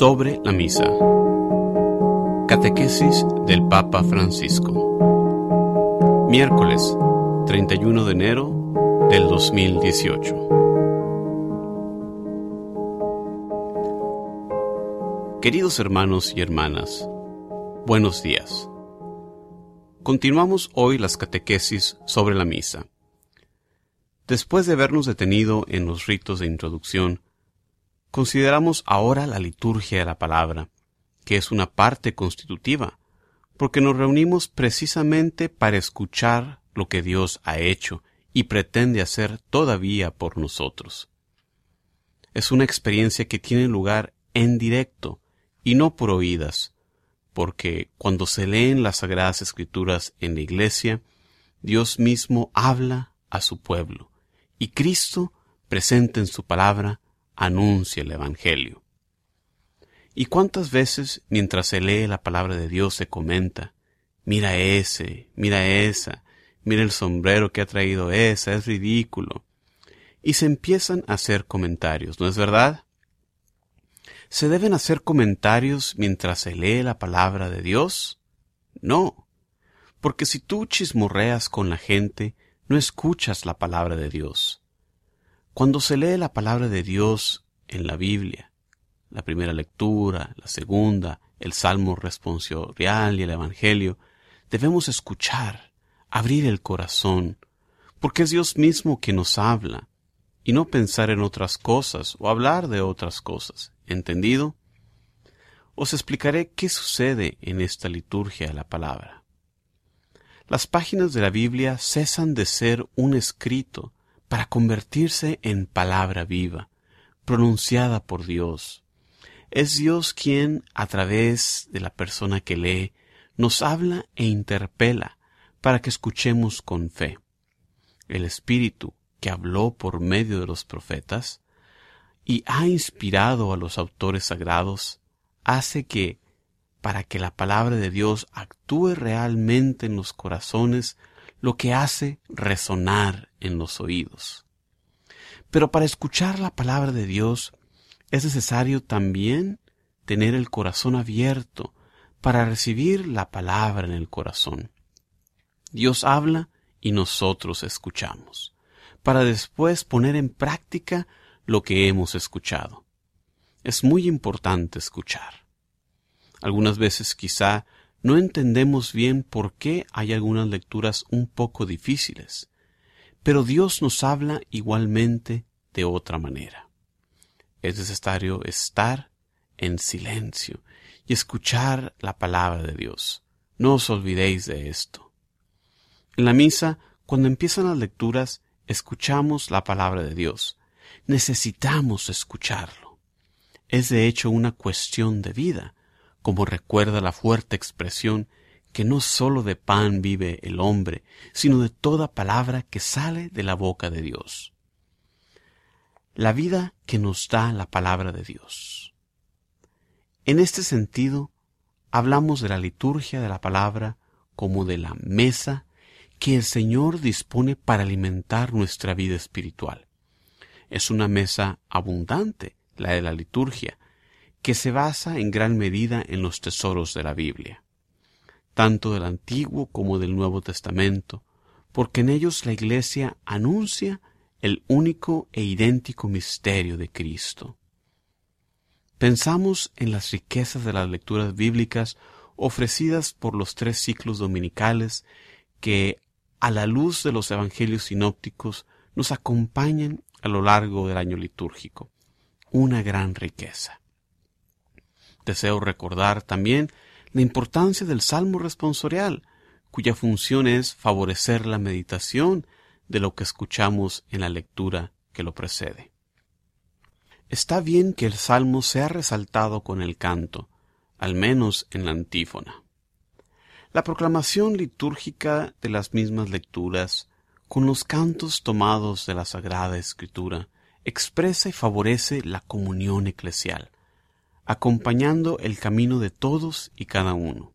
sobre la misa. Catequesis del Papa Francisco. Miércoles 31 de enero del 2018. Queridos hermanos y hermanas, buenos días. Continuamos hoy las catequesis sobre la misa. Después de habernos detenido en los ritos de introducción, consideramos ahora la liturgia de la palabra, que es una parte constitutiva, porque nos reunimos precisamente para escuchar lo que Dios ha hecho y pretende hacer todavía por nosotros. Es una experiencia que tiene lugar en directo y no por oídas, porque cuando se leen las sagradas escrituras en la iglesia, Dios mismo habla a su pueblo y Cristo, presente en su palabra, anuncia el Evangelio. ¿Y cuántas veces mientras se lee la palabra de Dios se comenta, mira ese, mira esa, mira el sombrero que ha traído esa, es ridículo? Y se empiezan a hacer comentarios, ¿no es verdad? ¿Se deben hacer comentarios mientras se lee la palabra de Dios? No, porque si tú chismorreas con la gente, no escuchas la palabra de Dios. Cuando se lee la palabra de Dios en la Biblia, la primera lectura, la segunda, el Salmo responsorial y el Evangelio, debemos escuchar, abrir el corazón, porque es Dios mismo que nos habla, y no pensar en otras cosas o hablar de otras cosas. ¿Entendido? Os explicaré qué sucede en esta liturgia de la palabra. Las páginas de la Biblia cesan de ser un escrito para convertirse en palabra viva, pronunciada por Dios. Es Dios quien, a través de la persona que lee, nos habla e interpela para que escuchemos con fe. El Espíritu, que habló por medio de los profetas y ha inspirado a los autores sagrados, hace que para que la palabra de Dios actúe realmente en los corazones, lo que hace resonar en los oídos. Pero para escuchar la palabra de Dios es necesario también tener el corazón abierto para recibir la palabra en el corazón. Dios habla y nosotros escuchamos, para después poner en práctica lo que hemos escuchado. Es muy importante escuchar. Algunas veces quizá no entendemos bien por qué hay algunas lecturas un poco difíciles, pero Dios nos habla igualmente de otra manera. Es necesario estar en silencio y escuchar la palabra de Dios. No os olvidéis de esto. En la misa, cuando empiezan las lecturas, escuchamos la palabra de Dios. Necesitamos escucharlo. Es de hecho una cuestión de vida, como recuerda la fuerte expresión que no sólo de pan vive el hombre, sino de toda palabra que sale de la boca de Dios. La vida que nos da la palabra de Dios. En este sentido, hablamos de la liturgia de la palabra como de la mesa que el Señor dispone para alimentar nuestra vida espiritual. Es una mesa abundante, la de la liturgia, que se basa en gran medida en los tesoros de la Biblia, tanto del Antiguo como del Nuevo Testamento, porque en ellos la Iglesia anuncia el único e idéntico misterio de Cristo. Pensamos en las riquezas de las lecturas bíblicas ofrecidas por los tres ciclos dominicales que, a la luz de los evangelios sinópticos, nos acompañan a lo largo del año litúrgico. Una gran riqueza. Deseo recordar también la importancia del Salmo responsorial, cuya función es favorecer la meditación de lo que escuchamos en la lectura que lo precede. Está bien que el Salmo sea resaltado con el canto, al menos en la antífona. La proclamación litúrgica de las mismas lecturas, con los cantos tomados de la Sagrada Escritura, expresa y favorece la comunión eclesial, acompañando el camino de todos y cada uno.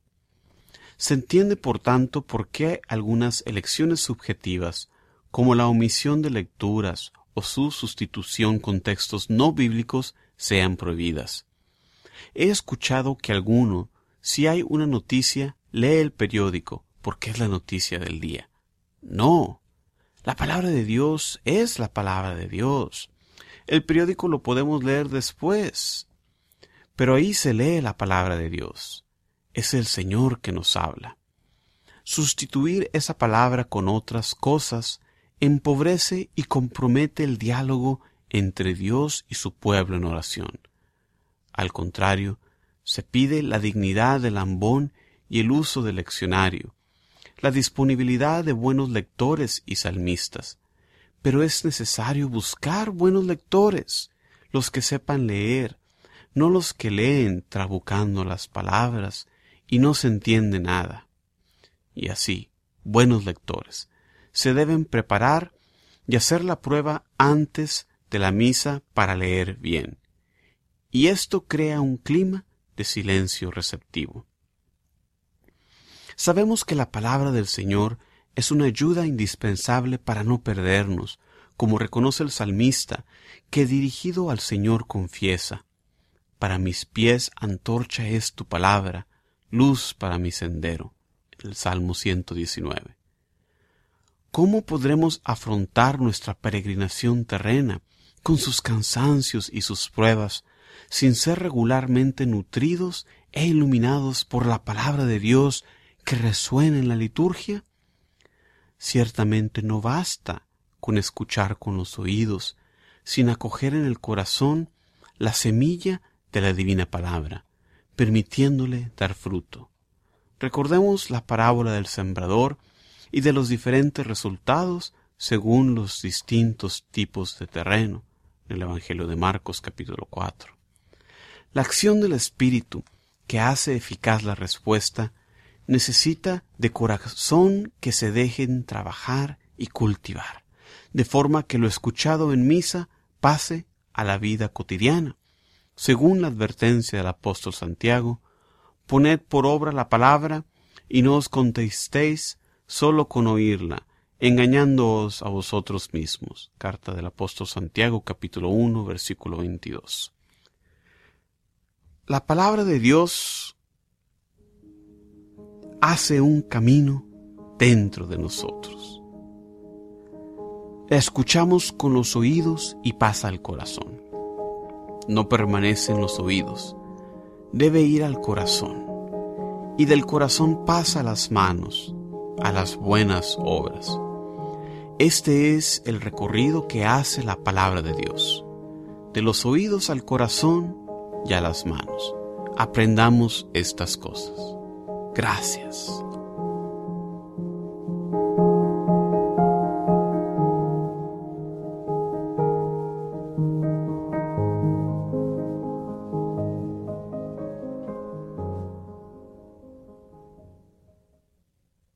Se entiende, por tanto, por qué algunas elecciones subjetivas, como la omisión de lecturas o su sustitución con textos no bíblicos, sean prohibidas. He escuchado que alguno, si hay una noticia, lee el periódico porque es la noticia del día. No, la palabra de Dios es la palabra de Dios. El periódico lo podemos leer después, pero ahí se lee la palabra de Dios. Es el Señor que nos habla. Sustituir esa palabra con otras cosas empobrece y compromete el diálogo entre Dios y su pueblo en oración. Al contrario, se pide la dignidad del ambón y el uso del leccionario, la disponibilidad de buenos lectores y salmistas, pero es necesario buscar buenos lectores, los que sepan leer, no los que leen trabucando las palabras y no se entiende nada. Y así, buenos lectores, se deben preparar y hacer la prueba antes de la misa para leer bien. Y esto crea un clima de silencio receptivo. Sabemos que la palabra del Señor es una ayuda indispensable para no perdernos, como reconoce el salmista, que dirigido al Señor confiesa, Para mis pies antorcha es tu palabra, luz para mi sendero. El Salmo 119. ¿Cómo podremos afrontar nuestra peregrinación terrena, con sus cansancios y sus pruebas, sin ser regularmente nutridos e iluminados por la palabra de Dios que resuena en la liturgia? Ciertamente no basta con escuchar con los oídos, sin acoger en el corazón la semilla de la divina palabra, permitiéndole dar fruto. Recordemos la parábola del sembrador y de los diferentes resultados según los distintos tipos de terreno en el Evangelio de Marcos capítulo 4. La acción del Espíritu que hace eficaz la respuesta necesita de corazón que se dejen trabajar y cultivar de forma que lo escuchado en misa pase a la vida cotidiana. Según la advertencia del apóstol Santiago, poned por obra la palabra y no os contestéis solo con oírla, engañándoos a vosotros mismos. Carta del apóstol Santiago capítulo 1 versículo 22. La palabra de Dios hace un camino dentro de nosotros. Escuchamos con los oídos y pasa al corazón. No permanece en los oídos, debe ir al corazón. Y del corazón pasa a las manos, a las buenas obras. Este es el recorrido que hace la palabra de Dios. De los oídos al corazón y a las manos. Aprendamos estas cosas. Gracias.